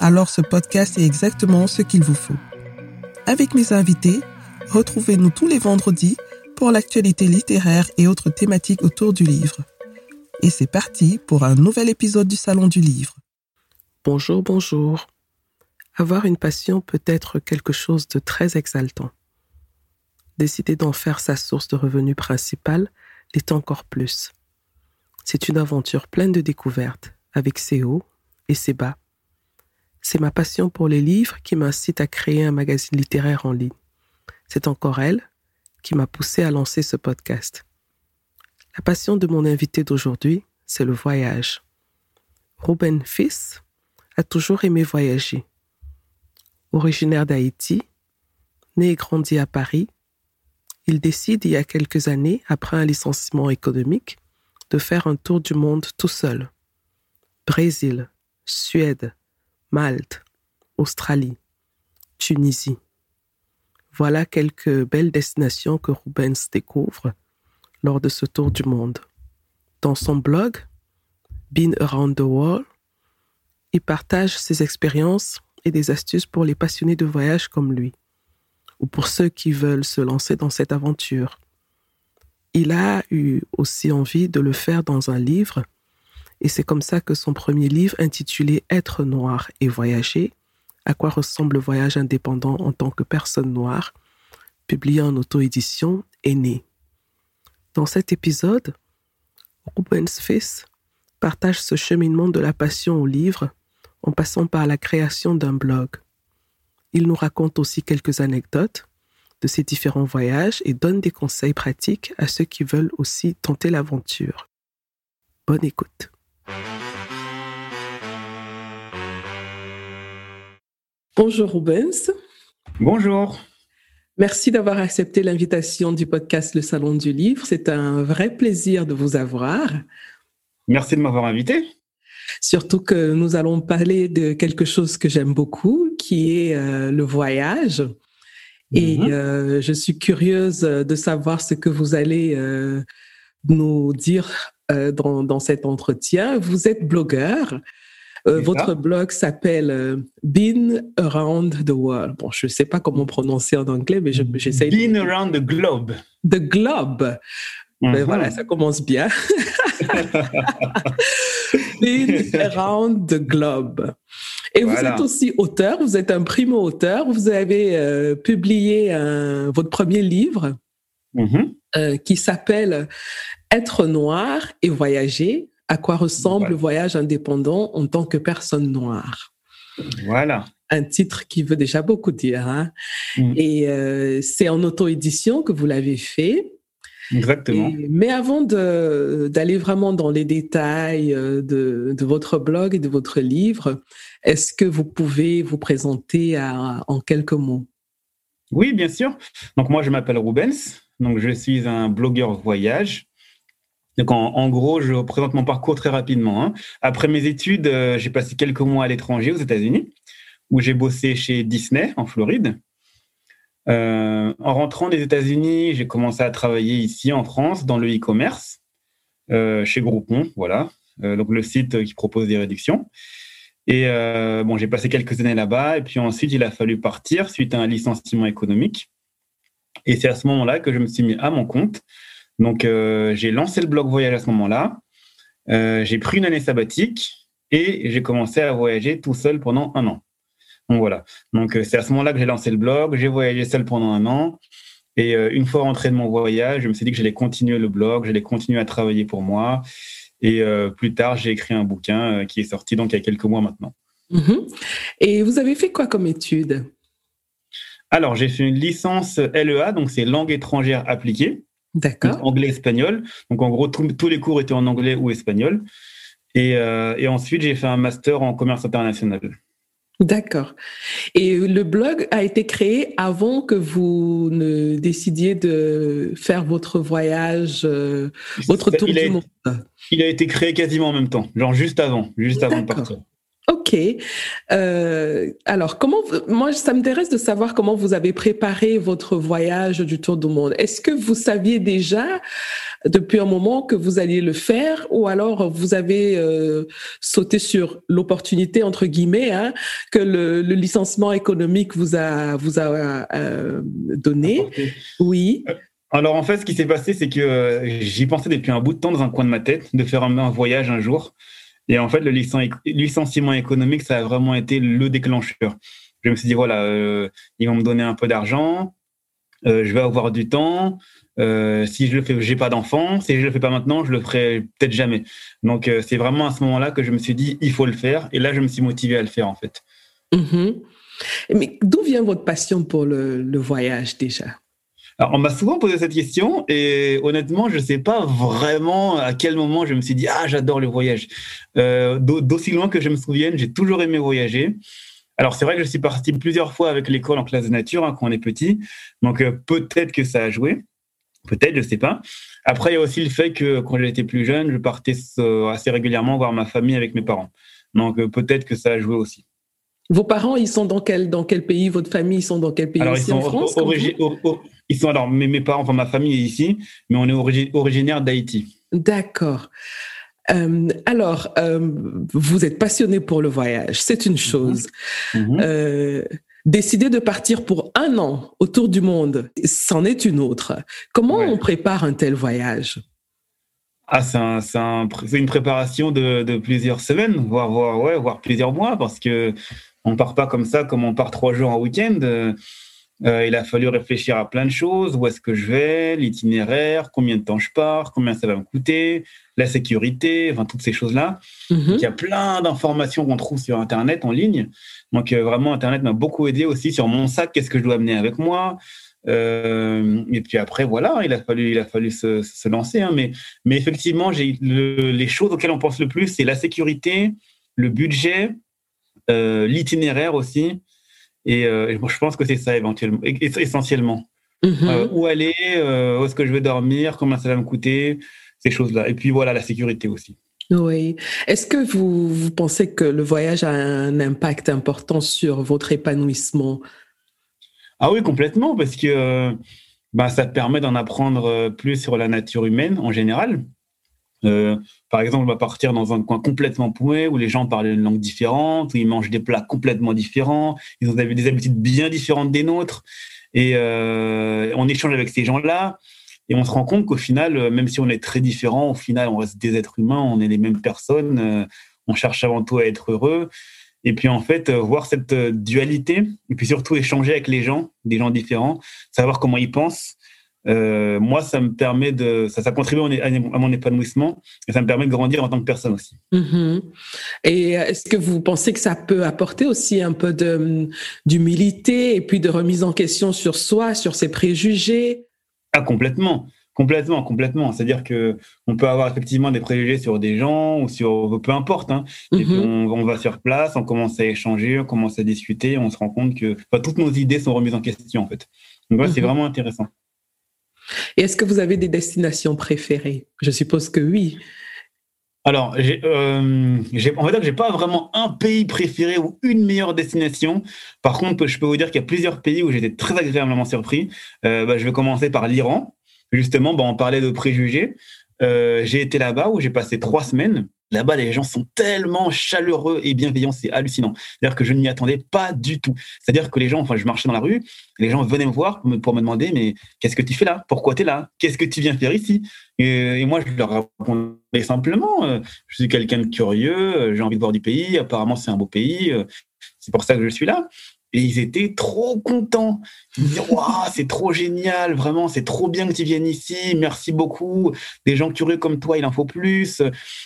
alors ce podcast est exactement ce qu'il vous faut. Avec mes invités, Retrouvez-nous tous les vendredis pour l'actualité littéraire et autres thématiques autour du livre. Et c'est parti pour un nouvel épisode du Salon du Livre. Bonjour, bonjour. Avoir une passion peut être quelque chose de très exaltant. Décider d'en faire sa source de revenus principale l'est encore plus. C'est une aventure pleine de découvertes, avec ses hauts et ses bas. C'est ma passion pour les livres qui m'incite à créer un magazine littéraire en ligne. C'est encore elle qui m'a poussé à lancer ce podcast. La passion de mon invité d'aujourd'hui, c'est le voyage. Ruben Fils a toujours aimé voyager. Originaire d'Haïti, né et grandi à Paris, il décide il y a quelques années, après un licenciement économique, de faire un tour du monde tout seul. Brésil, Suède, Malte, Australie, Tunisie. Voilà quelques belles destinations que Rubens découvre lors de ce tour du monde. Dans son blog, Been Around the World, il partage ses expériences et des astuces pour les passionnés de voyage comme lui, ou pour ceux qui veulent se lancer dans cette aventure. Il a eu aussi envie de le faire dans un livre, et c'est comme ça que son premier livre intitulé Être noir et voyager à quoi ressemble le voyage indépendant en tant que personne noire, publié en auto-édition, est né. Dans cet épisode, Rubens Fils partage ce cheminement de la passion au livre en passant par la création d'un blog. Il nous raconte aussi quelques anecdotes de ses différents voyages et donne des conseils pratiques à ceux qui veulent aussi tenter l'aventure. Bonne écoute. Bonjour Rubens. Bonjour. Merci d'avoir accepté l'invitation du podcast Le Salon du Livre. C'est un vrai plaisir de vous avoir. Merci de m'avoir invité. Surtout que nous allons parler de quelque chose que j'aime beaucoup, qui est euh, le voyage. Et mhm. euh, je suis curieuse de savoir ce que vous allez euh, nous dire dans, dans, cet entretien. Vous êtes blogueur. Euh, votre blog s'appelle euh, Been Around the World. Bon, je ne sais pas comment prononcer en anglais, mais j'essaie. Been Around the Globe. The Globe. Ben voilà, ça commence bien. Been Around the Globe. Et vous êtes aussi auteur, vous êtes un primo-auteur, vous avez euh, publié votre premier livre mm-hmm. qui s'appelle Être noir et voyager, à quoi ressemble le voyage indépendant en tant que personne noire? Voilà. Un titre qui veut déjà beaucoup dire. Hein. Mm. Et euh, c'est en auto-édition que vous l'avez fait. Exactement. mais avant d'aller vraiment dans les détails euh, de, de, votre blog et de votre livre, est-ce que vous pouvez vous présenter en quelques mots? Oui, bien sûr. Donc moi, je m'appelle Rubens. Donc je suis un blogueur voyage. Donc en, gros, je présente mon parcours très rapidement. Hein. Après mes études, euh, j'ai passé quelques mois à l'étranger, aux États-Unis, où j'ai bossé chez Disney en Floride. Euh, en rentrant des États-Unis, j'ai commencé à travailler ici en France dans le e-commerce, euh, chez Groupon, voilà, donc le site qui propose des réductions. Et bon, j'ai passé quelques années là-bas, et puis ensuite il a fallu partir suite à un licenciement économique. Et c'est à ce moment-là que je me suis mis à mon compte donc, euh, j'ai lancé le blog voyage à ce moment-là. Euh, j'ai pris une année sabbatique et j'ai commencé à voyager tout seul pendant un an. Donc voilà. Donc euh, c'est à ce moment-là que j'ai lancé le blog. J'ai voyagé seul pendant un an. Et une fois rentré de mon voyage, je me suis dit que j'allais continuer le blog, j'allais continuer à travailler pour moi. Et plus tard, j'ai écrit un bouquin qui est sorti donc il y a quelques mois maintenant. Mhm. Et vous avez fait quoi comme étude? Alors, j'ai fait une licence LEA, donc c'est langue étrangère appliquée. D'accord. Anglais-espagnol. Donc, en gros, tous les cours étaient en anglais ou espagnol. Et, euh, et ensuite, j'ai fait un master en commerce international. D'accord. Et le blog a été créé avant que vous ne décidiez de faire votre voyage, euh, votre tour du monde? Il a été créé quasiment en même temps, genre juste avant, juste avant de partir. Ok. Euh, alors, comment moi, ça m'intéresse de savoir comment vous avez préparé votre voyage du Tour du Monde. Est-ce que vous saviez déjà depuis un moment que vous alliez le faire, ou alors vous avez euh, sauté sur l'opportunité entre guillemets hein, que le, licenciement économique vous a vous a euh, donné? Oui. Alors en fait, ce qui s'est passé, c'est que j'y pensais depuis un bout de temps dans un coin de ma tête de faire un voyage un jour. Et en fait, le licenciement économique, ça a vraiment été le déclencheur. Je me suis dit, voilà, euh, ils vont me donner un peu d'argent, euh, je vais avoir du temps. Euh, si je le fais, j'ai pas d'enfant. Si je le fais pas maintenant, je le ferai peut-être jamais. Donc, c'est vraiment à ce moment-là que je me suis dit, il faut le faire. Et là, je me suis motivé à le faire, en fait. Mm-hmm. Mais d'où vient votre passion pour le voyage déjà? On m'a souvent posé cette question et honnêtement, je ne sais pas vraiment à quel moment je me suis dit ah j'adore le voyage. Euh, d'aussi loin que je me souvienne, j'ai toujours aimé voyager. Alors c'est vrai que je suis parti plusieurs fois avec l'école en classe de nature hein, quand on est petit, donc euh, peut-être que ça a joué, peut-être, je ne sais pas. Après il y a aussi le fait que quand j'étais plus jeune, je partais euh, assez régulièrement voir ma famille avec mes parents, donc peut-être que ça a joué aussi. Vos parents, ils sont dans quel, dans quel pays? Votre famille, ils sont dans quel pays Alors, ils sont en France Ils sont alors mes, mes, parents, enfin ma famille est ici, mais on est originaire d'Haïti. D'accord. Euh, alors, euh, vous êtes passionné pour le voyage, c'est une chose. Mhm. Euh, décider de partir pour un an autour du monde, c'en est une autre. Comment on prépare un tel voyage? Ah, c'est une préparation de, de, plusieurs semaines, voire, voire, ouais, voire plusieurs mois, parce que on part pas comme ça, comme on part trois jours en week-end. Euh, euh, il a fallu réfléchir à plein de choses. Où est-ce que je vais? L'itinéraire? Combien de temps je pars? Combien ça va me coûter? La sécurité? Enfin, toutes ces choses-là. Mhm. Il y a plein d'informations qu'on trouve sur Internet en ligne. Donc, euh, vraiment, Internet m'a beaucoup aidé aussi sur mon sac. Qu'est-ce que je dois amener avec moi? Et puis après, voilà, il a fallu, il a fallu se, se lancer. Hein. mais, mais effectivement, j'ai les choses auxquelles on pense le plus, c'est la sécurité, le budget, euh, l'itinéraire aussi. Et euh, je pense que c'est ça éventuellement, essentiellement. Mhm. Euh, où aller, où est-ce que je vais dormir, combien ça va me coûter, ces choses-là. Et puis voilà, la sécurité aussi. Oui. Est-ce que vous, vous, pensez que le voyage a un impact important sur votre épanouissement? Ah oui, complètement, parce que bah, ça te permet d'en apprendre plus sur la nature humaine en général. Euh, par exemple, on va partir dans un coin complètement paumé où les gens parlent une langue différente, où ils mangent des plats complètement différents, ils ont des habitudes bien différentes des nôtres. Et euh, on échange avec ces gens-là et on se rend compte qu'au final, euh, même si on est très différents, au final, on reste des êtres humains, on est les mêmes personnes, on cherche avant tout à être heureux. Et puis en fait, voir cette dualité, et puis surtout échanger avec les gens, des gens différents, savoir comment ils pensent, euh, moi, ça me permet de, ça, ça contribue à mon épanouissement et ça me permet de grandir en tant que personne aussi. Mm-hmm. Et est-ce que vous pensez que ça peut apporter aussi un peu d'humilité et puis de remise en question sur soi, sur ses préjugés? Ah, complètement. Complètement, complètement. C'est-à-dire que on peut avoir effectivement des préjugés sur des gens ou sur peu importe. Hein. Et puis mm-hmm. on, va sur place, on commence à échanger, on commence à discuter, on se rend compte que toutes nos idées sont remises en question en fait. Donc c'est mm-hmm. vraiment intéressant. Et est-ce que vous avez des destinations préférées? Je suppose que oui. Alors, euh, on va dire que j'ai pas vraiment un pays préféré ou une meilleure destination. Par contre, je peux vous dire qu'il y a plusieurs pays où j'étais très agréablement surpris. Euh, bah, je vais commencer par l'Iran. Justement, bah, on parlait de préjugés. Euh, j'ai été là-bas où j'ai passé trois semaines. Là-bas, les gens sont tellement chaleureux et bienveillants, c'est hallucinant. C'est-à-dire que je ne m'y attendais pas du tout. C'est-à-dire que les gens, enfin, je marchais dans la rue, les gens venaient me voir pour me, demander, mais qu'est-ce que tu fais là? Pourquoi tu es là? Qu'est-ce que tu viens faire ici? Et, moi, je leur répondais simplement, euh, je suis quelqu'un de curieux, euh, j'ai envie de voir du pays, apparemment c'est un beau pays, euh, c'est pour ça que je suis là. Et ils étaient trop contents. Ils disaient Waouh, c'est trop génial, vraiment, c'est trop bien que tu viennes ici. Merci beaucoup. Des gens curieux comme toi, il en faut plus.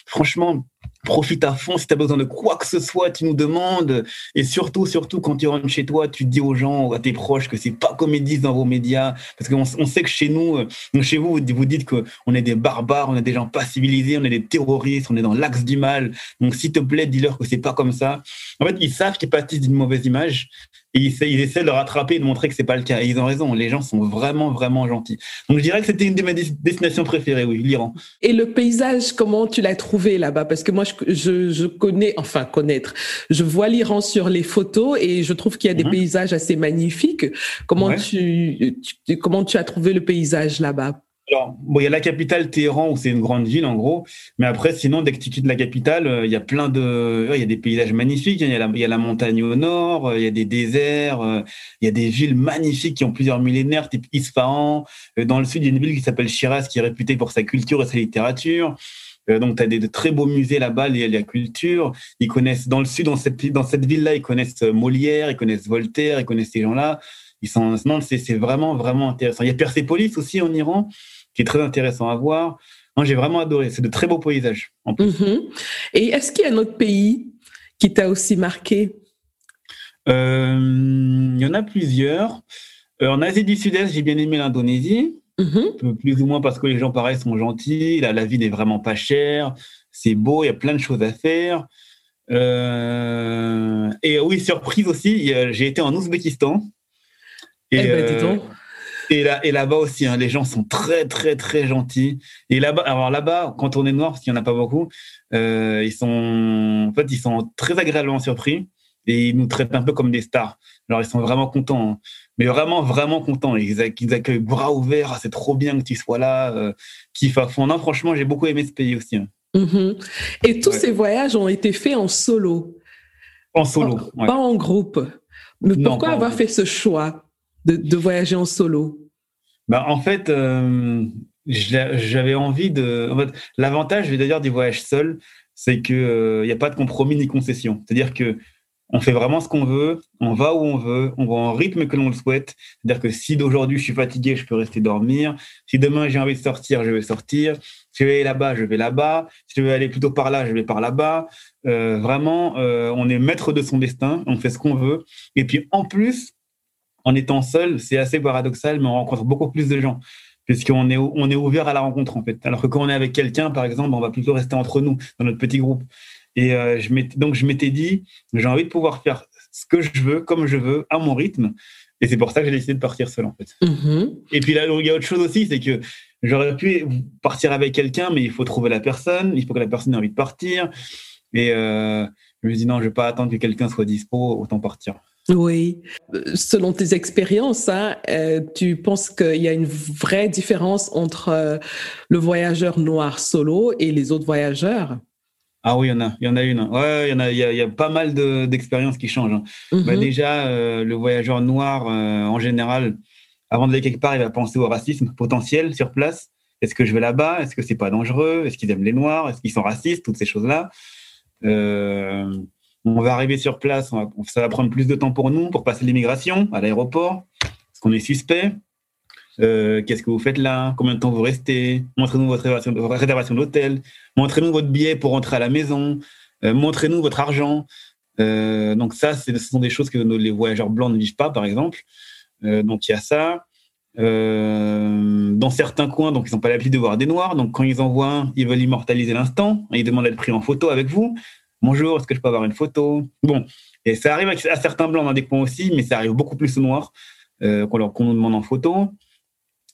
Franchement, profite à fond. Si tu as besoin de quoi que ce soit, tu nous demandes. Et surtout, surtout, quand tu rentres chez toi, tu dis aux gens, à tes proches, que c'est pas comme ils disent dans vos médias. Parce qu'on on sait que chez nous, euh, chez vous, vous dites qu'on est des barbares, on est des gens pas civilisés, on est des terroristes, on est dans l'axe du mal. Donc, s'il te plaît, dis-leur que c'est pas comme ça. En fait, ils savent qu'ils pâtissent d'une mauvaise image et ils, essaient de le rattraper et de montrer que c'est pas le cas. Et ils ont raison, les gens sont vraiment, vraiment gentils. Donc je dirais que c'était une de mes destinations préférées, oui, l'Iran. Et le paysage, comment tu l'as trouvé là-bas? Parce que moi, je, je, connais, enfin connaître, je vois l'Iran sur les photos et je trouve qu'il y a des mhm. paysages assez magnifiques. Comment, tu, comment tu as trouvé le paysage là-bas? Alors, bon, il y a la capitale Téhéran où c'est une grande ville en gros, mais après, sinon, dès que tu quittes la capitale, euh, il y a plein de, il y a des paysages magnifiques. Il y, a la, y a la montagne au nord, euh, il y a des déserts, euh, il y a des villes magnifiques qui ont plusieurs millénaires, type Isfahan. Dans le sud, il y a une ville qui s'appelle Shiraz, qui est réputée pour sa culture et sa littérature. Donc, tu as des de très beaux musées là-bas liés à la culture. Ils connaissent, dans le sud, dans cette, dans cette ville-là, ils connaissent Molière, ils connaissent Voltaire, ils connaissent ces gens-là. Ils sont, non, c'est vraiment, vraiment intéressant. Il y a Persépolis aussi en Iran qui est très intéressant à voir. Moi, j'ai vraiment adoré. C'est de très beaux paysages. En plus. Mhm. Et est-ce qu'il y a un autre pays qui t'a aussi marqué? Euh, Il y en a plusieurs. Euh, en Asie du Sud-Est, j'ai bien aimé l'Indonésie. Mhm. Plus ou moins parce que les gens, pareil, sont gentils. La, la ville n'est vraiment pas chère. C'est beau, il y a plein de choses à faire. Euh, et oui, surprise aussi, j'ai été en Ouzbékistan. Et, eh ben, donc. Et là, et là-bas aussi, hein, les gens sont très, très, très gentils. Et là-bas, alors là-bas, quand on est noir, parce qu'il n'y en a pas beaucoup, euh, ils sont, en fait, ils sont très agréablement surpris et ils nous traitent un peu comme des stars. Alors, ils sont vraiment contents, hein. mais vraiment, vraiment contents. Ils, ils accueillent bras ouverts. Ah, c'est trop bien que tu sois là. Euh, kiff à fond. Non, franchement, j'ai beaucoup aimé ce pays aussi. Hein. Mm-hmm. Et tous ces voyages ont été faits en solo? En solo. Pas en groupe. Mais pourquoi avoir fait ce choix? De, voyager en solo bah, En fait, euh, j'avais envie de. L'avantage, d'ailleurs, du voyage seul, c'est qu'il n'y euh, a pas de compromis ni concession. C'est-à-dire que on fait vraiment ce qu'on veut, on va où on veut, on va en rythme que l'on le souhaite. C'est-à-dire que si d'aujourd'hui je suis fatigué, je peux rester dormir. Si demain j'ai envie de sortir, je vais sortir. Si je vais là-bas, je vais là-bas. Si je veux aller plutôt par là, je vais par là-bas. Euh, vraiment, on est maître de son destin, on fait ce qu'on veut. Et puis en plus, en étant seul, c'est assez paradoxal, mais on rencontre beaucoup plus de gens puisqu'on est, on est ouvert à la rencontre en fait. Alors que quand on est avec quelqu'un, par exemple, on va plutôt rester entre nous dans notre petit groupe. Et euh, je donc je m'étais dit, j'ai envie de pouvoir faire ce que je veux, comme je veux, à mon rythme. Et c'est pour ça que j'ai décidé de partir seul en fait. Mm-hmm. Et puis là, il y a autre chose aussi, c'est que j'aurais pu partir avec quelqu'un, mais il faut trouver la personne, il faut que la personne ait envie de partir. Et euh, je me dis non, je vais pas attendre que quelqu'un soit dispo, autant partir. Oui. Selon tes expériences, hein, euh, tu penses qu'il y a une vraie différence entre euh, le voyageur noir solo et les autres voyageurs? Ah oui, il y en a, il y en a une. Ouais, il y en a, il y a, pas mal d'expériences qui changent. Hein. Bah, mhm. déjà, euh, le voyageur noir, en général, avant d'aller quelque part, il va penser au racisme potentiel sur place. Est-ce que je vais là-bas? Est-ce que c'est pas dangereux? Est-ce qu'ils aiment les noirs? Est-ce qu'ils sont racistes? Toutes ces choses-là. On va arriver sur place, ça va prendre plus de temps pour nous pour passer l'immigration à l'aéroport, parce qu'on est suspect? Euh, qu'est-ce que vous faites là? Combien de temps vous restez? Montrez-nous votre réservation, d'hôtel. Montrez-nous votre billet pour rentrer à la maison. Euh, montrez-nous votre argent. Euh, donc ça, ce sont des choses que les voyageurs blancs ne vivent pas, par exemple. donc il y a ça. dans certains coins, donc ils n'ont pas l'habitude de voir des noirs. Donc quand ils en voient un, ils veulent immortaliser l'instant. Ils demandent d'être pris en photo avec vous. Bonjour, est-ce que je peux avoir une photo? Bon, et ça arrive à certains blancs dans des coins aussi, mais ça arrive beaucoup plus aux noirs euh, qu'on nous demande en photo.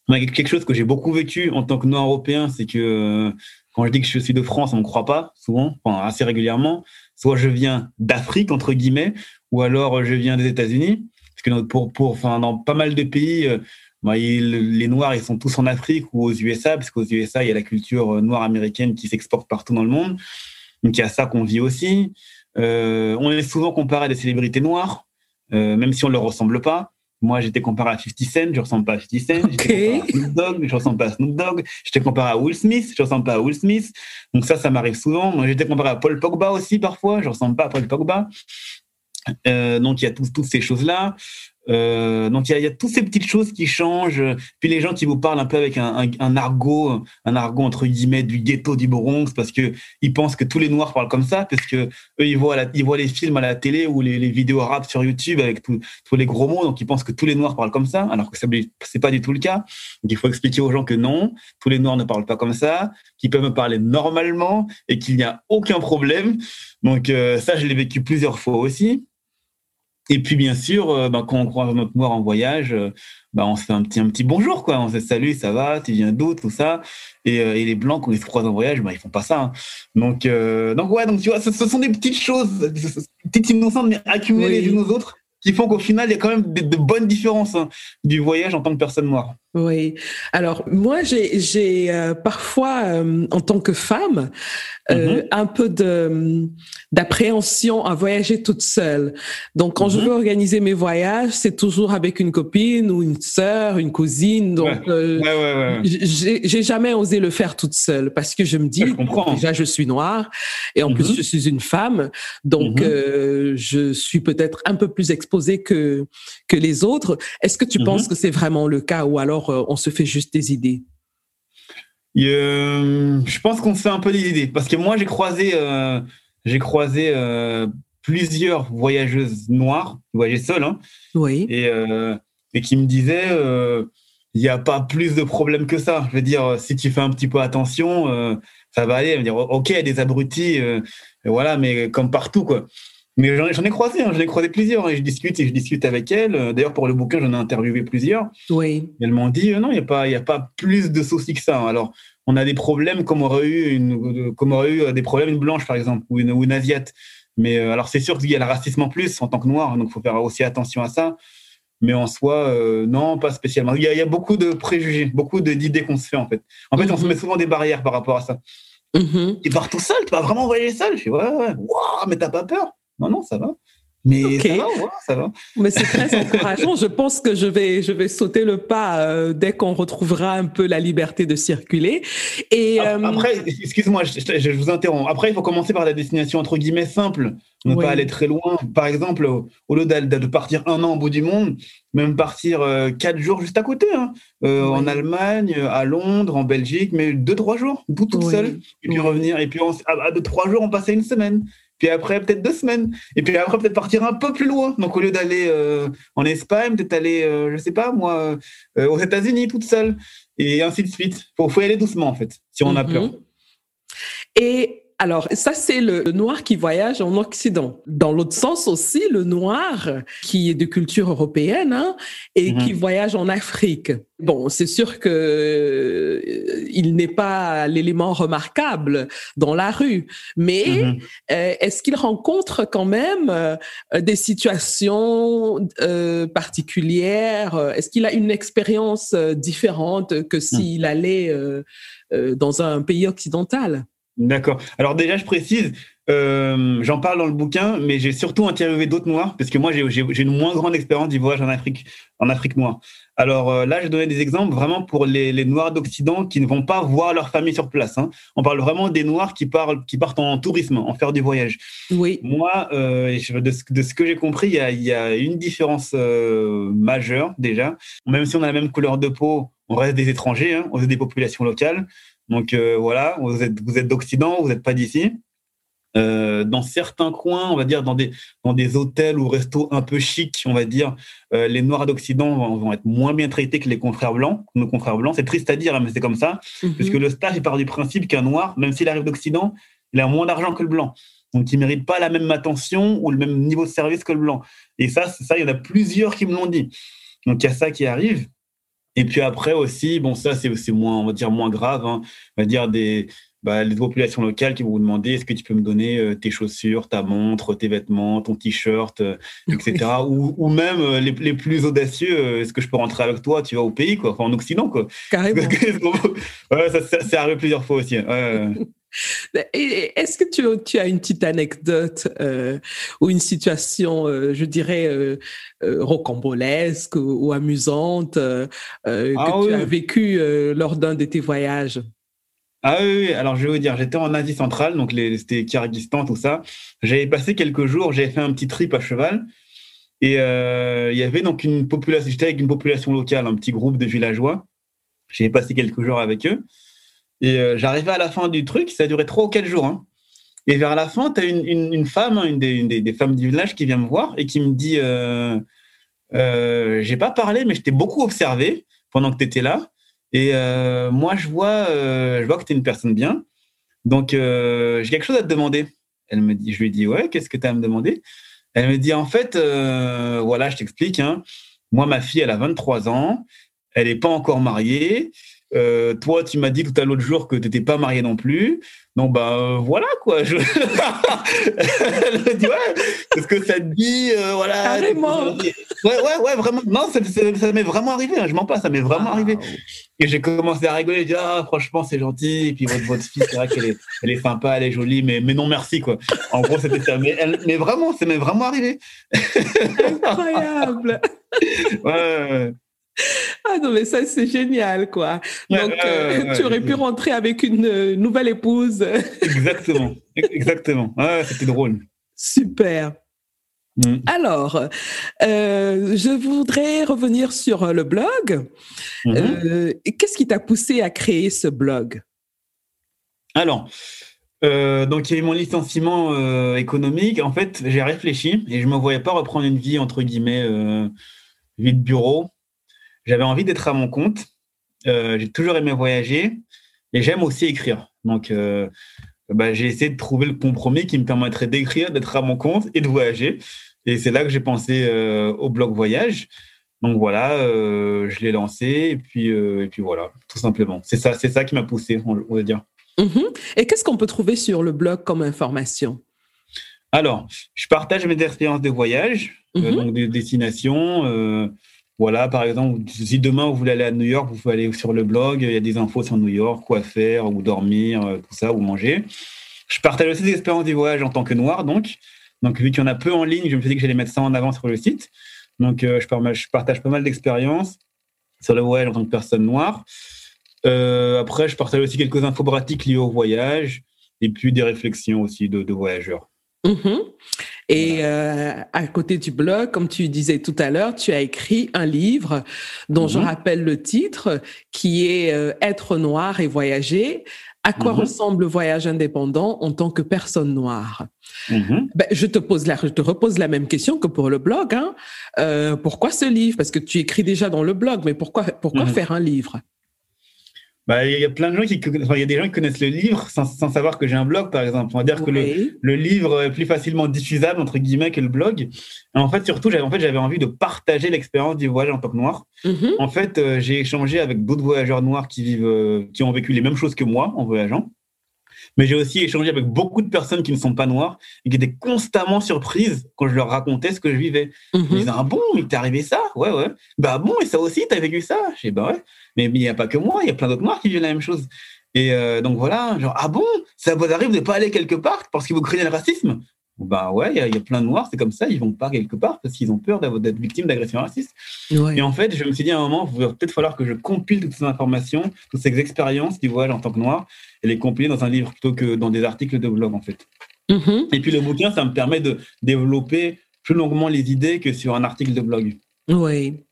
Quelque chose que j'ai beaucoup vécu en tant que noir européen, c'est que euh, quand je dis que je suis de France, on ne croit pas souvent, assez régulièrement. Soit je viens d'Afrique, entre guillemets, ou alors je viens des États-Unis. Parce que pour, pour, enfin, dans pas mal de pays, euh, bah, les Noirs, ils sont tous en Afrique ou aux USA, parce qu'aux USA, il y a la culture noire américaine qui s'exporte partout dans le monde. Donc il y a ça qu'on vit aussi. Euh, on est souvent comparé à des célébrités noires, euh, même si on ne leur ressemble pas. Moi, j'étais comparé à 50 Cent, je ressemble pas à 50 Cent. J'étais comparé à Snoop Dogg, je ressemble pas à Snoop Dogg. J'étais comparé à Will Smith, je ressemble pas à Will Smith. Donc ça, ça m'arrive souvent. Moi, j'étais comparé à Paul Pogba aussi parfois, je ressemble pas à Paul Pogba. Euh, donc il y a toutes ces choses-là. Euh, donc il y, a, toutes ces petites choses qui changent. Puis les gens qui vous parlent un peu avec un, argot, un argot entre guillemets du ghetto du Bronx, parce que ils pensent que tous les Noirs parlent comme ça, parce que eux ils voient, ils voient les films à la télé ou les, vidéos rap sur YouTube avec tous les gros mots, donc ils pensent que tous les Noirs parlent comme ça, alors que c'est pas du tout le cas. Donc il faut expliquer aux gens que non, tous les Noirs ne parlent pas comme ça, qu'ils peuvent me parler normalement et qu'il n'y a aucun problème. Donc euh, ça, je l'ai vécu plusieurs fois aussi. Et puis bien sûr, euh, bah, quand on croise notre noir en voyage, euh, bah, on se fait un petit, un petit bonjour, quoi. On se dit salut, ça va, tu viens d'où, tout ça. Et, euh, et, les blancs, quand ils se croisent en voyage, bah, ils font pas ça. Hein. Donc, donc ouais, donc tu vois, ce, sont des petites choses, petites innocentes, mais accumulées les unes aux autres, qui font qu'au final, il y a quand même de, bonnes différences hein, du voyage en tant que personne noire. Oui. Alors moi, j'ai euh, parfois, euh, en tant que femme, euh, mm-hmm. un peu de d'appréhension à voyager toute seule. Donc quand je mm-hmm. veux organiser mes voyages, c'est toujours avec une copine ou une sœur, une cousine. Donc ouais. ouais, j'ai jamais osé le faire toute seule parce que je me dis déjà je suis noire et en plus mm-hmm. je suis une femme, donc je suis peut-être un peu plus exposée que que les autres. Est-ce que tu penses que c'est vraiment le cas ou alors euh, on se fait juste des idées euh, Je pense qu'on se fait un peu des idées. Parce que moi, j'ai croisé, euh, j'ai croisé plusieurs voyageuses noires, voyager seules, hein, oui. et, et qui me disaient il n'y a pas plus de problèmes que ça. Je veux dire, si tu fais un petit peu attention, ça va aller. Me dire, ok, il y a des abrutis, voilà, mais comme partout, quoi. Mais j'en ai croisé, hein, j'en ai croisé plusieurs. et je discute et je discute avec elles. D'ailleurs, pour le bouquin, j'en ai interviewé plusieurs. Oui. elles m'ont dit euh, non, il n'y a, pas, a pas plus de soucis que ça. Alors, on a des problèmes comme aurait eu, une, comme aurait eu euh, des problèmes une blanche, par exemple, ou une, ou une asiate. Mais euh, alors, c'est sûr qu'il y a le racisme en plus en tant que noir, donc il faut faire aussi attention à ça. Mais en soi, non, pas spécialement. Il y, a, beaucoup de préjugés, beaucoup d'idées qu'on se fait, en fait. En fait, on se mhm. met souvent des barrières par rapport à ça. Mm Tu pars tout seul, tu vas vraiment voyager seul. Je suis, ouais, ouais, wow, mais t'as pas peur non, non, ça va. Mais ça va, ça va. Mais c'est très encourageant. Je pense que je vais, je vais sauter le pas euh, dès qu'on retrouvera un peu la liberté de circuler. Et euh, après, excuse-moi, je, vous interromps. Après, il faut commencer par la destination entre guillemets simple, ne pas aller très loin. Par exemple, au, lieu de partir un an au bout du monde, même partir euh, quatre jours juste à côté, hein. en Allemagne, à Londres, en Belgique, mais deux trois jours, tout toute seule, et puis revenir. Et puis à, à deux trois jours, on passait une semaine puis après peut-être deux semaines, et puis après peut-être partir un peu plus loin. Donc au lieu d'aller euh, en Espagne, peut-être aller, euh, je sais pas moi, euh, aux États-Unis toute seule, et ainsi de suite. Faut, faut y aller doucement en fait, si on a peur. Mhm. Et alors, ça, c'est le, noir qui voyage en Occident. Dans l'autre sens aussi, le noir qui est de culture européenne hein, et qui mhm. voyage en Afrique. Bon, c'est sûr que euh, il n'est pas l'élément remarquable dans la rue, mais mhm. euh, est-ce qu'il rencontre quand même euh, des situations particulières? Est-ce qu'il a une expérience différente que s'il allait dans un pays occidental? D'accord. Alors déjà, je précise, euh, j'en parle dans le bouquin, mais j'ai surtout interviewé d'autres noirs, parce que moi, j'ai une moins grande expérience du voyage en Afrique, en Afrique noire. Alors euh, là, je donnais des exemples vraiment pour les, noirs d'Occident qui ne vont pas voir leur famille sur place. Hein. On parle vraiment des noirs qui, parlent, qui partent en tourisme, en faire du voyage. Oui. Moi, euh, de, ce, de, ce, que j'ai compris, il y a, y a, une différence majeure déjà. Même si on a la même couleur de peau, on reste des étrangers, hein, on est des populations locales. Donc euh, voilà, vous êtes, vous êtes d'Occident, vous n'êtes pas d'ici. Euh, dans certains coins, on va dire dans des, dans des hôtels ou restos un peu chics, on va dire, euh, les Noirs d'Occident vont, être moins bien traités que les confrères blancs, nos confrères blancs. C'est triste à dire, hein, mais c'est comme ça, mhm. puisque le stage il part du principe qu'un Noir, même s'il arrive d'Occident, il a moins d'argent que le blanc. Donc, il ne mérite pas la même attention ou le même niveau de service que le blanc. Et ça, ça, il y en a plusieurs qui me l'ont dit. Donc, il y a ça qui arrive. Et puis après aussi, bon, ça, c'est moins, on va dire, moins grave. Hein. On va dire des, bah, les populations locales qui vont vous demander est-ce que tu peux me donner euh, tes chaussures, ta montre, tes vêtements, ton t-shirt, euh, etc. ou, ou, même euh, les, les, plus audacieux, est-ce que je peux rentrer avec toi Tu vas au pays, quoi, enfin, en Occident, quoi. Carrément. ouais, ça, ça, arrivé plusieurs fois aussi. Ouais. Est-ce que tu, tu, as une petite anecdote euh, ou une situation, euh, je dirais, euh, rocambolesque ou, amusante euh, que ah tu as vécue lors d'un de tes voyages? Ah oui, alors je vais vous dire, j'étais en Asie centrale, donc c'était Kyrgyzstan, tout ça. J'avais passé quelques jours, j'avais fait un petit trip à cheval. Et il y avait donc une population, j'étais avec une population locale, un petit groupe de villageois. J'ai passé quelques jours avec eux. Et j'arrivais à la fin du truc, ça a duré trois ou quatre jours. Hein. Et vers la fin, tu as une, une, femme, hein, une des, des, femmes du village qui vient me voir et qui me dit euh, euh, J'ai pas parlé, mais je t'ai beaucoup observé pendant que tu étais là. Et euh, moi, je vois, je vois que tu es une personne bien. Donc, j'ai quelque chose à te demander. Elle me dit, je lui dis Ouais, qu'est-ce que tu as à me demander? Elle me dit En fait, voilà, je t'explique. Hein. moi, ma fille, elle a 23 ans. Elle n'est pas encore mariée. Euh, toi, tu m'as dit tout à l'autre jour que tu n'étais pas marié non plus. Donc, bah euh, voilà quoi. Je... Elle me dit Ouais, qu'est-ce que ça te dit euh, voilà, Carrément. Ouais, ouais, ouais, vraiment. Non, ça, ça, m'est vraiment arrivé. Hein, je mens pas, ça m'est vraiment arrivé. Et j'ai commencé à rigoler. J'ai dit Ah, franchement, c'est gentil. Et puis votre, votre fille, c'est vrai qu'elle est, elle est sympa, elle est jolie, mais, mais non, merci quoi. En gros, c'était ça. Mais, elle, mais vraiment, ça m'est vraiment arrivé. Incroyable. ouais. ouais. Ah non, mais ça, c'est génial, quoi. Donc, euh, tu aurais pu rentrer avec une euh, nouvelle épouse. Exactement, exactement. Ah, c'était drôle. Super. Mm. Alors, euh, je voudrais revenir sur le blog. Mm-hmm. Qu'est-ce qui t'a poussé à créer ce blog? Alors, donc il y a eu mon licenciement économique. En fait, j'ai réfléchi et je ne me voyais pas reprendre une vie entre guillemets vie de bureau j'avais envie d'être à mon compte. Euh, j'ai toujours aimé voyager et j'aime aussi écrire. Donc, euh, bah, j'ai essayé de trouver le compromis qui me permettrait d'écrire, d'être à mon compte et de voyager. Et c'est là que j'ai pensé euh, au blog voyage. Donc voilà, je l'ai lancé et puis, et puis voilà, tout simplement. C'est ça, c'est ça qui m'a poussé, on, va dire. Mm-hmm. Et qu'est-ce qu'on peut trouver sur le blog comme information? Alors, je partage mes expériences de voyage, mm-hmm. donc des destinations voilà, par exemple, si demain vous voulez aller à New York, vous pouvez aller sur le blog, il y a des infos sur New York, quoi faire, où dormir, euh, tout ça, où manger. Je partage aussi des expériences du voyage en tant que noir, donc. Donc, vu qu'il y en a peu en ligne, je me suis dit que j'allais mettre ça en avant sur le site. Donc, euh, je, partage pas mal d'expériences sur le voyage en tant que personne noire. Euh, après, je partage aussi quelques infos pratiques liées au voyage et puis des réflexions aussi de, voyageurs. Mm-hmm. Et euh, à côté du blog, comme tu disais tout à l'heure, tu as écrit un livre dont je mhm. rappelle le titre, qui est euh, Être noir et voyager. À quoi mhm. ressemble le voyage indépendant en tant que personne noire? Mhm. ben, je te pose la, je te repose la même question que pour le blog. Hein. Euh, pourquoi ce livre? Parce que tu écris déjà dans le blog, mais pourquoi pourquoi faire un livre? Bah, il y a plein de gens qui, il y a des gens qui connaissent le livre sans, sans savoir que j'ai un blog, par exemple. On va dire que le, le, livre est plus facilement diffusable, entre guillemets, que le blog. Et en fait, surtout, j'avais, en fait, envie de partager l'expérience du voyage en tant que noir. Mm-hmm. En fait, euh, j'ai échangé avec d'autres voyageurs noirs qui vivent, euh, qui ont vécu les mêmes choses que moi en voyageant. Mais j'ai aussi échangé avec beaucoup de personnes qui ne sont pas noires et qui étaient constamment surprises quand je leur racontais ce que je vivais. Ils me disaient, ah bon, il t'est arrivé ça? Ouais, ouais. Bah bon, et ça aussi, t'as vécu ça? Je dis, bah ouais. Mais il n'y a pas que moi, il y a plein d'autres noirs qui vivent la même chose. Et euh, donc voilà, genre, ah bon, ça vous arrive de ne pas aller quelque part parce que vous craignez le racisme? Bah ouais, il y, a plein de noirs, c'est comme ça, ils vont pas quelque part parce qu'ils ont peur d'être victimes d'agressions racistes. Et en fait, je me suis dit à un moment, il va peut-être falloir que je compile toutes ces informations, toutes ces expériences du voyage en tant que noir, et les compiler dans un livre plutôt que dans des articles de blog en fait. Mm-hmm. Et puis le bouquin, ça me permet de développer plus longuement les idées que sur un article de blog. Oui.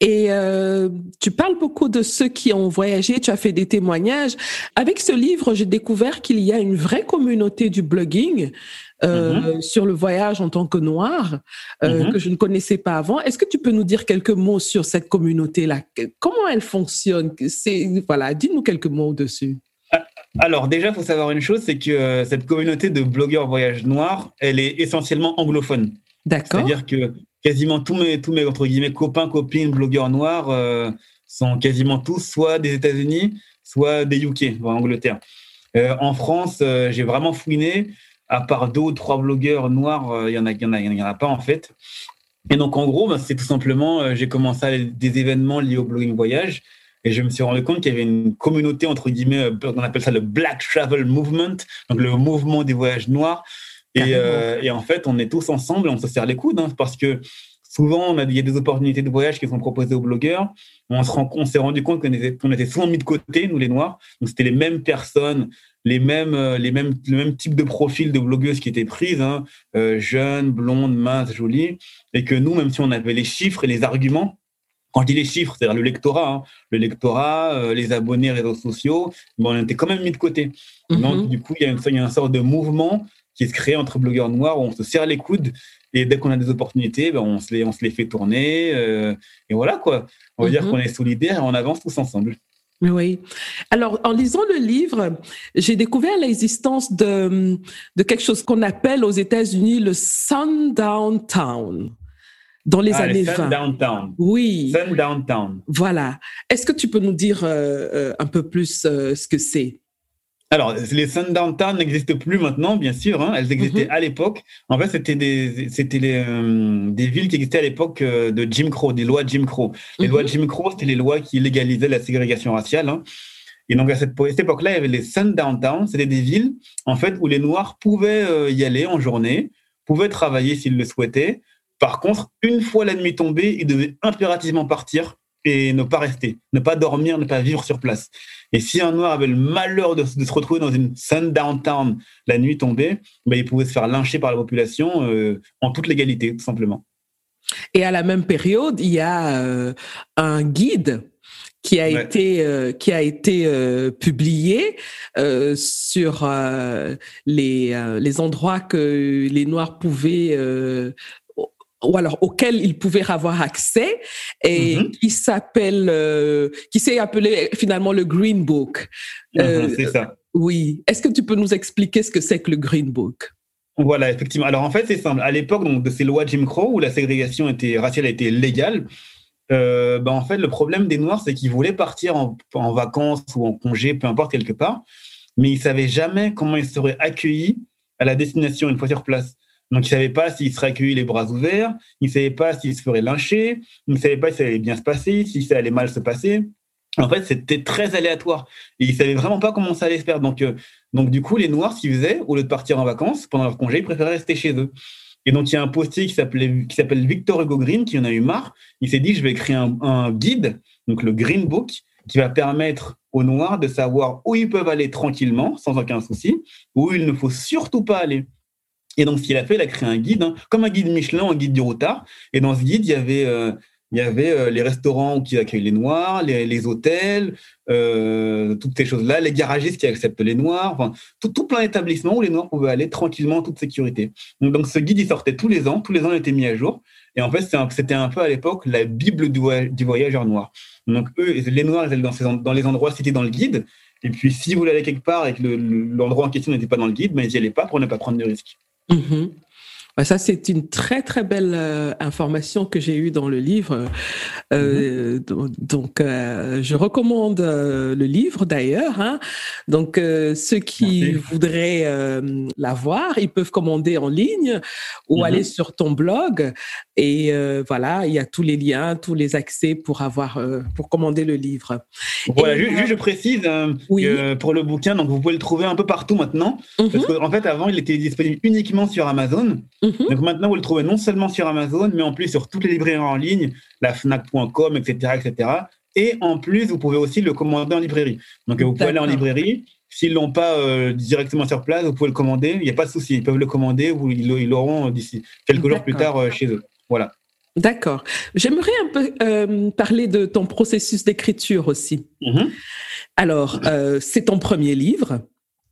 Et euh, tu parles beaucoup de ceux qui ont voyagé, tu as fait des témoignages. Avec ce livre, j'ai découvert qu'il y a une vraie communauté du blogging euh, mm-hmm. sur le voyage en tant que noir euh, mm-hmm. que je ne connaissais pas avant. Est-ce que tu peux nous dire quelques mots sur cette communauté-là? Comment elle fonctionne? Voilà, dis-nous quelques mots dessus. Ah, alors déjà, il faut savoir une chose, c'est que cette communauté de blogueurs voyage noirs, elle est essentiellement anglophone. D'accord. C'est-à-dire que quasiment tous mes, tous mes entre guillemets, copains, copines, blogueurs noirs euh, sont quasiment tous soit des États-Unis, soit des UK, en Angleterre. Euh, en France, euh, j'ai vraiment fouiné. À part deux ou trois blogueurs noirs, il y en a, y y en a pas en fait. Et donc en gros, bah, c'est tout simplement, j'ai commencé à des événements liés au blogging voyage. Et je me suis rendu compte qu'il y avait une communauté, entre guillemets, on appelle ça le Black Travel Movement, donc le mouvement des voyages noirs, euh, et, en fait, on est tous ensemble, on se serre les coudes, hein, parce que souvent, on a, il y a des opportunités de voyage qui sont proposées aux blogueurs. On, se on s'est rendu compte qu'on était, était souvent mis de côté, nous les Noirs. Donc, c'était les mêmes personnes, les mêmes, les mêmes, le même type de profil de blogueuses qui étaient prises, hein, jeunes, blondes, minces, jolies, et que nous, même si on avait les chiffres et les arguments, quand je dis les chiffres, c'est-à-dire le lectorat, hein, le lectorat, les abonnés réseaux sociaux, bon, on était quand même mis de côté. Mm-hmm. Donc, du coup, il y, a une, il y a une sorte de mouvement qui se crée entre blogueurs noirs où on se serre les coudes et dès qu'on a des opportunités, ben on, se les, on se les fait tourner. Euh, et voilà, quoi. On va dire mhm. qu'on est solidaires et on avance tous ensemble. Oui. Alors, en lisant le livre, j'ai découvert l'existence de, de quelque chose qu'on appelle aux États-Unis le Sundown Town dans les ah, années 20. Downtown. Oui. Downtown. Voilà. Est-ce que tu peux nous dire euh, euh, un peu plus ce que c'est? Alors, les Sundown Town n'existent plus maintenant, bien sûr. Hein. elles existaient mhm. à l'époque. En fait, c'était des, c'était euh, des villes qui existaient à l'époque euh, de Jim Crow, des lois Jim Crow. Les lois mhm. Jim Crow, c'était les lois qui légalisaient la ségrégation raciale. Hein. Et donc, à cette, époque-là, il y avait les Sundown Town. C'était des villes, en fait, où les Noirs pouvaient euh, y aller en journée, pouvaient travailler s'ils le souhaitaient. Par contre, une fois la nuit tombée, ils devaient impérativement partir et ne pas rester, ne pas dormir, ne pas vivre sur place. Et si un noir avait le malheur de, se retrouver dans une sundown town la nuit tombée, ben, il pouvait se faire lyncher par la population euh, en toute légalité, tout simplement. Et à la même période, il y a euh, un guide qui a été euh, qui a été publié sur les les endroits que les noirs pouvaient ou alors auquel ils pouvaient avoir accès et mm-hmm. qui s'appelle euh, qui s'est appelé finalement le Green Book. Mm-hmm, euh, c'est ça. Oui. Est-ce que tu peux nous expliquer ce que c'est que le Green Book? Voilà, effectivement. Alors en fait, c'est simple. À l'époque donc de ces lois Jim Crow où la ségrégation était raciale était légale. Euh, ben, en fait, le problème des Noirs, c'est qu'ils voulaient partir en, en, vacances ou en congé, peu importe quelque part, mais ils savaient jamais comment ils seraient accueillis à la destination une fois sur place. Donc, il ne savait pas s'il serait accueilli les bras ouverts, il ne savait pas s'il se ferait lyncher, il ne savait pas si ça allait bien se passer, si ça allait mal se passer. En fait, c'était très aléatoire. Et il ne savait vraiment pas comment ça allait se faire. Donc, euh, donc du coup, les Noirs, ce qu'ils faisaient, au lieu de partir en vacances pendant leur congé, ils préféraient rester chez eux. Et donc, il y a un postier qui s'appelle Victor Hugo Green qui en a eu marre. Il s'est dit, je vais créer un, un, guide, donc le Green Book, qui va permettre aux Noirs de savoir où ils peuvent aller tranquillement, sans aucun souci, où il ne faut surtout pas aller. Et donc, ce qu'il a fait, il a créé un guide, hein, comme un guide Michelin, un guide du routard. Et dans ce guide, il y avait, euh, il y avait euh, les restaurants qui accueillent les Noirs, les, hôtels, euh, toutes ces choses-là, les garagistes qui acceptent les Noirs, tout, plein d'établissements où les Noirs pouvaient aller tranquillement en toute sécurité. Donc, ce guide, il sortait tous les ans, tous les ans, il était mis à jour. Et en fait, c'était un, peu à l'époque la Bible du, voyageur noir. Donc, eux, les Noirs, ils allaient dans, dans les endroits cités dans le guide. Et puis, si vous voulez aller quelque part et que l'endroit en question n'était pas dans le guide, ben, ils n'y allaient pas pour ne pas prendre de risques. Mm-hmm. Bah, ça, c'est une très, très belle euh, information que j'ai eue dans le livre. Euh, mhm. Donc, euh, je recommande le livre d'ailleurs. Hein. Donc, ceux qui voudraient l'avoir, ils peuvent commander en ligne ou mhm. aller sur ton blog. Et voilà, il y a tous les liens, tous les accès pour avoir, pour commander le livre. Voilà, juste, je précise que pour le bouquin, donc vous pouvez le trouver un peu partout maintenant. Parce mhm. qu'en fait, avant, il était disponible uniquement sur Amazon. Mhm. Donc maintenant, vous le trouvez non seulement sur Amazon, mais en plus sur toutes les librairies en ligne, la Fnac.com, etc., etc. Et en plus, vous pouvez aussi le commander en librairie. Donc vous pouvez aller en librairie. S'ils l'ont pas euh, directement sur place, vous pouvez le commander. Il n'y a pas de souci. Ils peuvent le commander ou ils l'auront d'ici quelques jours plus tard euh, chez eux. Voilà. D'accord. J'aimerais un peu euh, parler de ton processus d'écriture aussi. Mhm. Alors, c'est ton premier livre.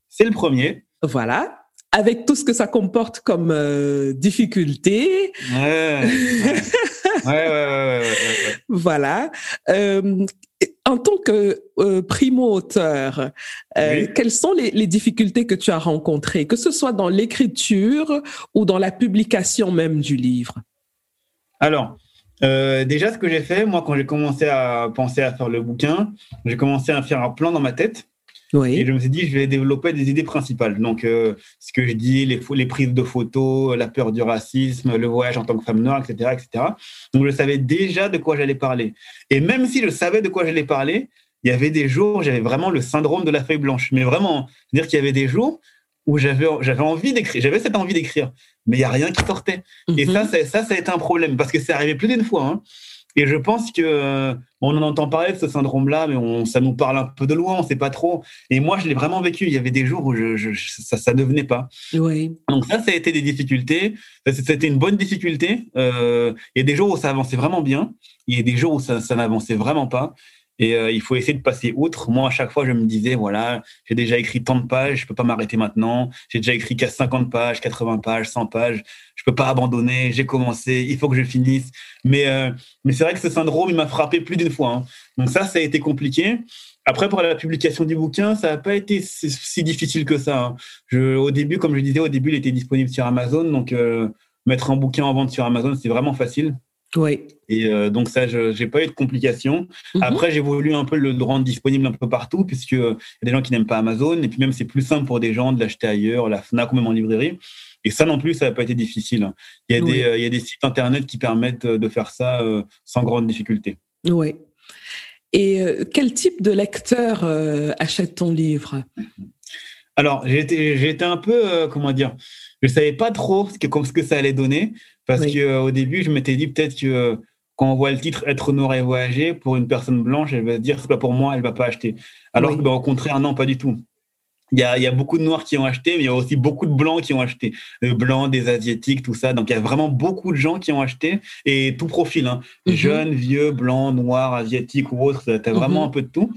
C'est le premier. Voilà avec tout ce que ça comporte comme euh, difficulté. Ouais, ouais, ouais, voilà. Euh, en tant que euh, primo-auteur, quelles sont les, les, difficultés que tu as rencontrées, que ce soit dans l'écriture ou dans la publication même du livre? Alors, déjà, ce que j'ai fait, moi, quand j'ai commencé à penser à faire le bouquin, j'ai commencé à faire un plan dans ma tête. Et je me suis dit, je vais développer des idées principales. Donc, euh, ce que je dis, les, les, prises de photos, la peur du racisme, le voyage en tant que femme noire, etc., etc. Donc, je savais déjà de quoi j'allais parler. Et même si je savais de quoi j'allais parler, il y avait des jours, j'avais vraiment le syndrome de la feuille blanche. Mais vraiment, c'est-à-dire qu'il y avait des jours où j'avais envie d'écrire, j'avais cette envie d'écrire, mais il y a rien qui sortait. Et mhm. ça, ça, ça, a été un problème parce que c'est arrivé plus d'une fois. Hein. Et je pense que on en entend parler de ce syndrome-là, mais on, ça nous parle un peu de loin, on ne sait pas trop. Et moi, je l'ai vraiment vécu. Il y avait des jours où je, ça, ne venait pas. Oui. Donc ça, ça a été des difficultés. C'était une bonne difficulté. Euh, il y a des jours où ça avançait vraiment bien. Il y a des jours où ça, ça n'avançait vraiment pas. Et euh, il faut essayer de passer outre. Moi, à chaque fois, je me disais, voilà, j'ai déjà écrit tant de pages, je peux pas m'arrêter maintenant. J'ai déjà écrit 50 pages, 80 pages, 100 pages. Je peux pas abandonner. J'ai commencé. Il faut que je finisse. Mais, euh, mais c'est vrai que ce syndrome, il m'a frappé plus d'une fois. Hein. Donc ça, ça a été compliqué. Après, pour la publication du bouquin, ça n'a pas été si difficile que ça. Hein. Je, au début, comme je disais, au début, il était disponible sur Amazon. Donc, euh, mettre un bouquin en vente sur Amazon, c'est vraiment facile. Oui. Et euh, donc ça, je n'ai pas eu de complications. Mhm. Après, j'ai voulu un peu le, rendre disponible un peu partout, puisque il y a des gens qui n'aiment pas Amazon, et puis même c'est plus simple pour des gens de l'acheter ailleurs, la Fnac ou même en librairie. Et ça non plus, ça n'a pas été difficile. Il y, a des, euh, il y a des sites internet qui permettent de faire ça euh, sans grande difficulté. Oui. Et quel type de lecteur achète ton livre? Alors, j'ai été, j'ai été un peu, comment dire, je savais pas trop ce que, ce que ça allait donner. Parce qu'au que au début, je m'étais dit peut-être que quand on voit le titre Être noir et voyager, pour une personne blanche, elle va se dire c'est pas pour moi, elle va pas acheter. Alors que, ben, au contraire, non, pas du tout. Il y, a, il y a, beaucoup de noirs qui ont acheté, mais il y a aussi beaucoup de blancs qui ont acheté. Des blancs, des asiatiques, tout ça. Donc il y a vraiment beaucoup de gens qui ont acheté et tout profil. Hein. Mhm. Jeunes, vieux, blancs, noirs, asiatiques ou autres. Tu as vraiment mhm. un peu de tout.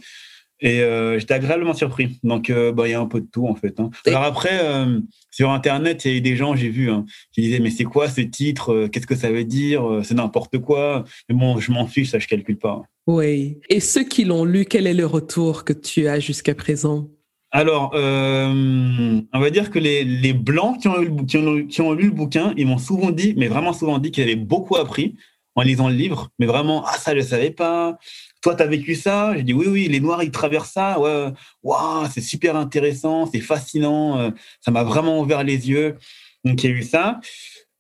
Et euh, j'étais agréablement surpris. Donc, euh, bah, il y a un peu de tout, en fait. Hein. Alors après, euh, sur Internet, il y a eu des gens, j'ai vu, hein, qui disaient, mais c'est quoi ce titre Qu'est-ce que ça veut dire C'est n'importe quoi. Mais bon, je m'en fiche, ça, je calcule pas. Oui. Et ceux qui l'ont lu, quel est le retour que tu as jusqu'à présent? Alors, on va dire que les, les blancs qui ont, lu, qui, ont, qui ont lu le bouquin, ils m'ont souvent dit, mais vraiment souvent dit qu'ils avaient beaucoup appris en lisant le livre, mais vraiment, ah, ça, je ne savais pas. Toi, tu as vécu ça J'ai dit oui, oui, les Noirs, ils traversent ça. Ouais, waouh, c'est super intéressant, c'est fascinant. Euh, ça m'a vraiment ouvert les yeux. Donc, il y a eu ça.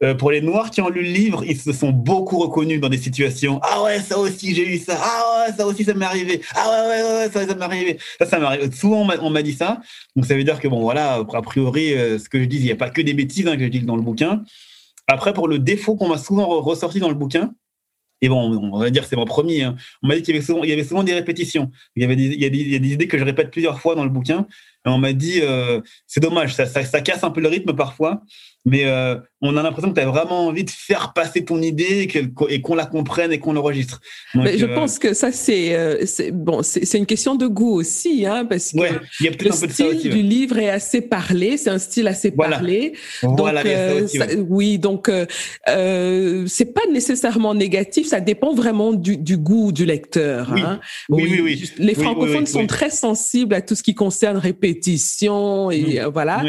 Euh, pour les Noirs qui ont lu le livre, ils se sont beaucoup reconnus dans des situations. Ah ouais, ça aussi, j'ai eu ça. Ah ouais, ça aussi, ça m'est arrivé. Ah ouais, ouais, ça, ça m'est arrivé. Ça, ça m'arrive. Souvent, on m'a dit ça. Donc, ça veut dire que, bon, voilà, a priori, euh, ce que je dis, il n'y a pas que des bêtises hein, que je dis dans le bouquin. Après, pour le défaut qu'on m'a souvent ressorti dans le bouquin, et bon, on va dire c'est mon premier. Hein. On m'a dit qu'il y, avait souvent, il y avait souvent des répétitions. Il y, avait des, il y a des idées que je répète plusieurs fois dans le bouquin. On m'a dit, euh, c'est dommage, ça, ça, ça, casse un peu le rythme parfois mais euh, on a l'impression que tu as vraiment envie de faire passer ton idée et qu'on la comprenne et qu'on l'enregistre. je euh, pense que ça, c'est euh, bon, c'est une question de goût aussi, hein, parce que y a le style du livre est assez parlé, c'est un style assez parlé. Donc, oui, donc c'est pas nécessairement négatif, ça dépend vraiment du, du goût du lecteur. Oui, hein. oui, oui, Les francophones sont très sensibles à tout ce qui concerne répétition et voilà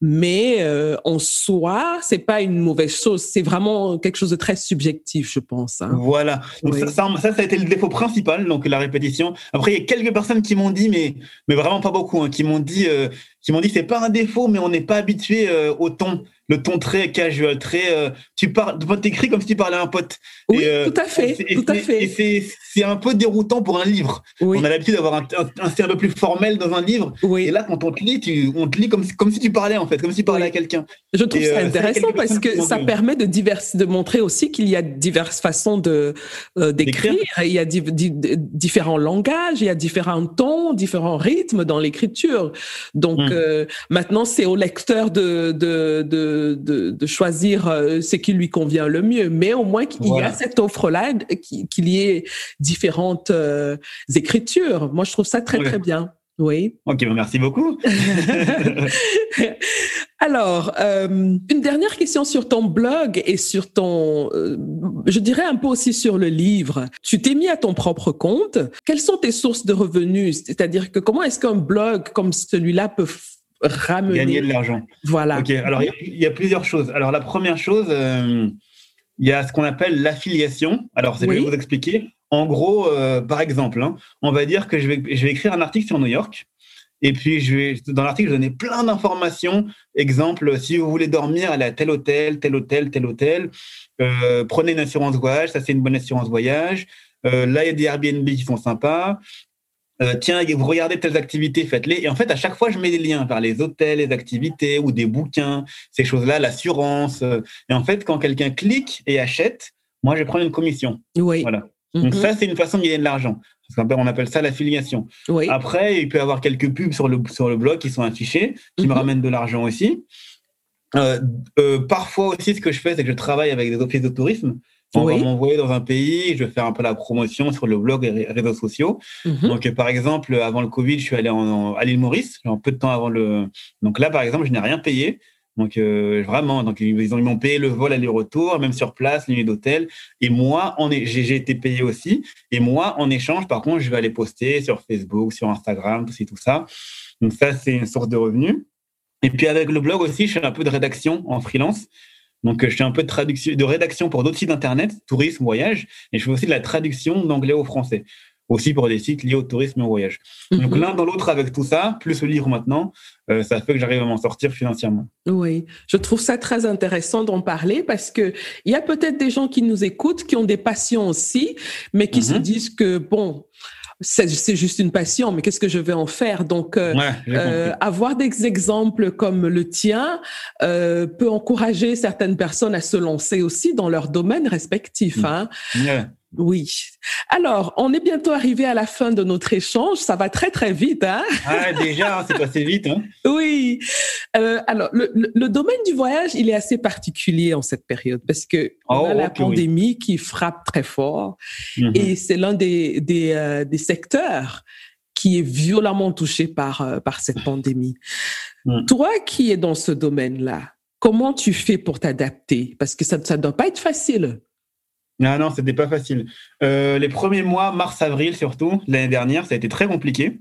mais euh, en soi, c'est pas une mauvaise chose. C'est vraiment quelque chose de très subjectif, je pense. Hein. Voilà. Donc ça, ça, ça, a été le défaut principal, donc la répétition. Après, il y a quelques personnes qui m'ont dit, mais mais vraiment pas beaucoup, hein, qui m'ont dit, euh, qui m'ont dit, c'est pas un défaut, mais on n'est pas habitué euh, au ton le ton très casual, très. Euh, tu parles, t'écris comme si tu parlais à un pote. Oui, tout à fait, tout à fait. Et c'est un peu déroutant pour un livre. On a l'habitude d'avoir un, un, style un peu plus formel dans un livre. Oui. Et là, quand on te lit, tu, on te lit comme, comme si tu parlais en fait, comme si tu parlais à quelqu'un. Je trouve ça euh, intéressant parce que ça permet de, divers, de montrer aussi qu'il y a diverses façons de euh, d'écrire. Il y a différents langages, il y a différents tons, différents rythmes dans l'écriture. Donc hmm. maintenant, c'est au lecteur de, de, de de, choisir euh, ce qui lui convient le mieux. Mais au moins qu'il y a cette offre-là, qu'il y ait différentes euh, écritures. Moi, je trouve ça très, très bien. Oui. Ok, merci beaucoup. Alors, euh, une dernière question sur ton blog et sur ton, je dirais un peu aussi sur le livre. Tu t'es mis à ton propre compte. Quelles sont tes sources de revenus? C'est-à-dire que comment est-ce qu'un blog comme celui-là peut ramener? Gagner de l'argent. Voilà. Ok, alors il y, a plusieurs choses. Alors la première chose, euh, il y a ce qu'on appelle l'affiliation. Alors, je vais vous expliquer. En gros, euh, par exemple, hein, on va dire que je vais, je vais écrire un article sur New York. Et puis, je vais, dans l'article, je vais donner plein d'informations. Exemple, si vous voulez dormir, allez à tel hôtel, tel hôtel, tel hôtel. Euh, prenez une assurance voyage, ça c'est une bonne assurance voyage. là, il y a des Airbnb qui sont sympas. Euh, tiens, vous regardez telles activités, faites-les. Et en fait, à chaque fois, je mets des liens vers les hôtels, les activités ou des bouquins, ces choses-là, l'assurance. Et en fait, quand quelqu'un clique et achète, moi, je prends une commission. Oui. Voilà. Donc mhm. ça, c'est une façon de gagner de l'argent. On appelle ça l'affiliation. Après, il peut y avoir quelques pubs sur le, sur le blog qui sont affichés, qui me mhm. ramènent de l'argent aussi. Euh, euh, parfois aussi, ce que je fais, c'est que je travaille avec des offices de tourisme. On va m'envoyer dans un pays, je vais faire un peu la promotion sur le blog et les réseaux sociaux. Mhm. Donc, par exemple, avant le Covid, je suis allé en, à l'île Maurice, un peu de temps avant le. Donc là, par exemple, je n'ai rien payé. Donc euh, vraiment, donc ils ont m'ont payé le vol aller-retour, même sur place, nuit d'hôtel. Et moi, j'ai été payé aussi. Et moi, en échange, par contre, je vais aller poster sur Facebook, sur Instagram, tout, tout ça. Donc ça, c'est une source de revenus. Et puis avec le blog aussi, je fais un peu de rédaction en freelance. Donc je fais un peu de traduction, de rédaction pour d'autres sites internet, tourisme, voyage, et je fais aussi de la traduction d'anglais au français aussi pour des sites liés au tourisme et au voyage. Donc mhm. l'un dans l'autre avec tout ça, plus le livre maintenant, euh, ça fait que j'arrive à m'en sortir financièrement. Oui, je trouve ça très intéressant d'en parler parce que il y a peut-être des gens qui nous écoutent, qui ont des passions aussi, mais qui se mhm. disent que bon, c'est juste une passion, mais qu'est-ce que je vais en faire? Donc, euh, euh, avoir des exemples comme le tien euh, peut encourager certaines personnes à se lancer aussi dans leur domaine respectif. Mm. Hein. Oui. Alors, on est bientôt arrivé à la fin de notre échange. Ça va très, très vite. Hein? Ah, déjà, c'est passé vite. Hein? Oui. Euh, alors, le, le, domaine du voyage, il est assez particulier en cette période parce que on a oh, la pandémie qui frappe très fort mhm. et c'est l'un des, des, euh, des, secteurs qui est violemment touché par, euh, par cette pandémie. Mhm. Toi qui es dans ce domaine-là, comment tu fais pour t'adapter? Parce que ça ne doit pas être facile. Non, non, c'était pas facile. Euh, les premiers mois, mars-avril surtout, l'année dernière, ça a été très compliqué.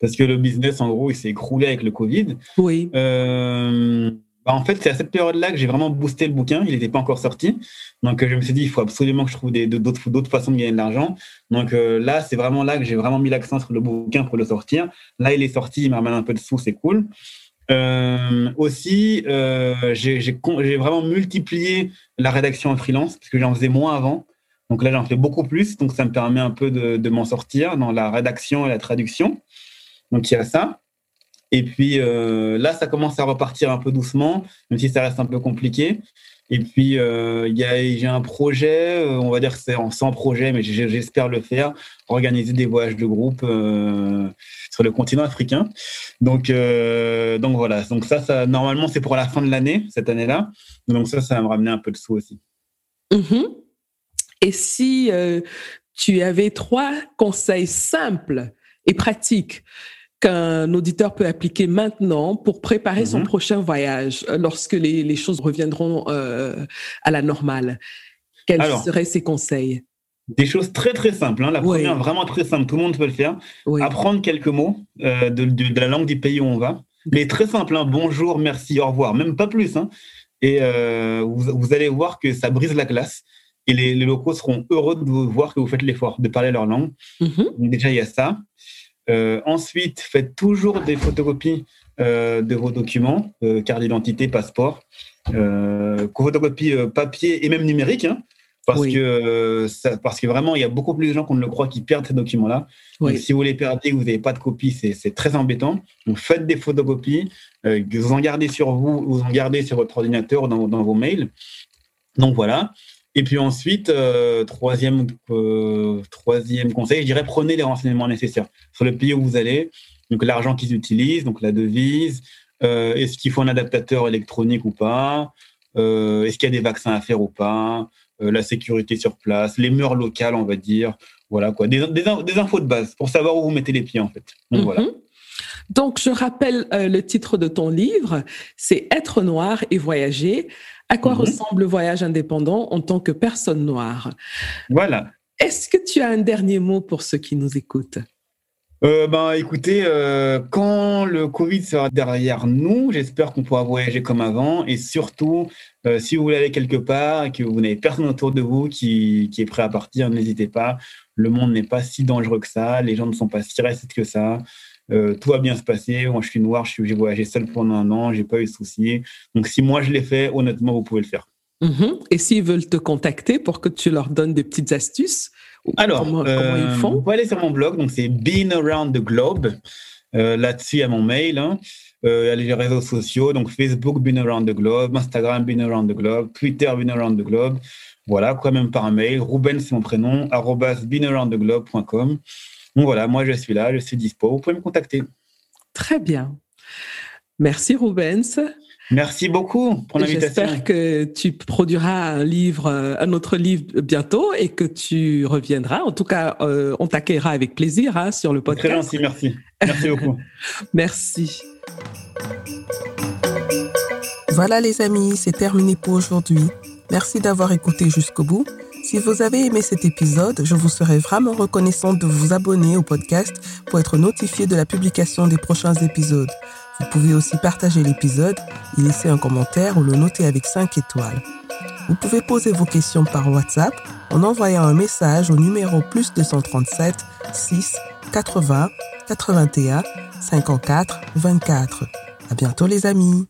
Parce que le business, en gros, il s'est écroulé avec le Covid. Oui. Euh, bah, en fait, c'est à cette période-là que j'ai vraiment boosté le bouquin. Il n'était pas encore sorti. Donc, je me suis dit, il faut absolument que je trouve d'autres façons de gagner de l'argent. Donc, euh, là, c'est vraiment là que j'ai vraiment mis l'accent sur le bouquin pour le sortir. Là, il est sorti, il m'a ramené un peu de sous, c'est cool. Euh, aussi, euh, j'ai vraiment multiplié la rédaction en freelance parce que j'en faisais moins avant. Donc là, j'en fais beaucoup plus. Donc ça me permet un peu de, de m'en sortir dans la rédaction et la traduction. Donc il y a ça. Et puis euh, là, ça commence à repartir un peu doucement, même si ça reste un peu compliqué. Et puis, euh, j'ai un projet, euh, on va dire que c'est en sans projet, mais j'espère le faire, organiser des voyages de groupe euh, sur le continent africain. Donc, euh, donc voilà. Donc ça, ça normalement, c'est pour la fin de l'année, cette année-là. Donc ça, ça va me ramener un peu de sous aussi. Mm-hmm. Et si tu avais trois conseils simples et pratiques qu'un auditeur peut appliquer maintenant pour préparer son mhm. prochain voyage euh, lorsque les, choses reviendront euh, à la normale Quels seraient ses conseils? Des choses très très simples. Hein. La première, vraiment très simple, tout le monde peut le faire. Apprendre quelques mots euh, de, la langue du pays où on va. Mais très simple, hein. bonjour, merci, au revoir, même pas plus. Hein. Et vous, allez voir que ça brise la glace. Et les, locaux seront heureux de vous voir que vous faites l'effort de parler leur langue. Mhm. Déjà, il y a ça. Euh, ensuite, faites toujours des photocopies euh, de vos documents, euh, carte d'identité, passeport, photocopie papier et même numérique, hein, parce, que, parce que vraiment, il y a beaucoup plus de gens qu'on ne le croit qui perdent ces documents-là. si vous les perdez, vous n'avez pas de copie, c'est très embêtant. Donc, faites des photocopies, vous en gardez sur vous, vous en gardez sur votre ordinateur ou dans, dans vos mails. Donc voilà. Et puis ensuite, euh, troisième, euh, troisième conseil, je dirais prenez les renseignements nécessaires sur le pays où vous allez, donc l'argent qu'ils utilisent, donc la devise, euh, est-ce qu'il faut un adaptateur électronique ou pas, est-ce qu'il y a des vaccins à faire ou pas, la sécurité sur place, les mœurs locales, on va dire, voilà quoi, des, des, infos de base pour savoir où vous mettez les pieds en fait. Donc voilà. Mhm. Donc, je rappelle le titre de ton livre, c'est Être noir et voyager. À quoi mhm. ressemble le voyage indépendant en tant que personne noire? Voilà. Est-ce que tu as un dernier mot pour ceux qui nous écoutent? Euh, ben, écoutez, euh, quand le Covid sera derrière nous, j'espère qu'on pourra voyager comme avant. Et surtout, euh, si vous voulez aller quelque part et que vous n'avez personne autour de vous qui, qui est prêt à partir, n'hésitez pas. Le monde n'est pas si dangereux que ça. Les gens ne sont pas si racistes que ça. Euh, tout va bien se passer. Moi, je suis noir, j'ai voyagé seul pendant un an, j'ai pas eu de soucis. Donc, si moi je l'ai fait, honnêtement, vous pouvez le faire. Mhm. Et s'ils veulent te contacter pour que tu leur donnes des petites astuces, alors comment, ils euh, font? Vous pouvez aller sur mon blog, donc c'est Being Around the Globe. Euh, là-dessus, il y a mon mail. Hein. il y a les réseaux sociaux, donc Facebook, Being Around the Globe, Instagram, Being Around the Globe, Twitter, Being Around the Globe. Voilà, quoi même par mail. Ruben, c'est mon prénom, beanaroundtheglobe.com. Donc voilà, moi je suis là, je suis dispo. Vous pouvez me contacter. Très bien. Merci Rubens. Merci beaucoup pour l'invitation. J'espère que tu produiras un livre, un autre livre bientôt et que tu reviendras. En tout cas, euh, on t'accueillera avec plaisir hein, sur le podcast. Très gentil, merci. Merci beaucoup. merci. Voilà les amis, c'est terminé pour aujourd'hui. Merci d'avoir écouté jusqu'au bout. Si vous avez aimé cet épisode, je vous serais vraiment reconnaissante de vous abonner au podcast pour être notifié de la publication des prochains épisodes. Vous pouvez aussi partager l'épisode, y laisser un commentaire ou le noter avec 5 étoiles. Vous pouvez poser vos questions par WhatsApp en envoyant un message au numéro plus 237 6 80 81 54 24. À bientôt les amis.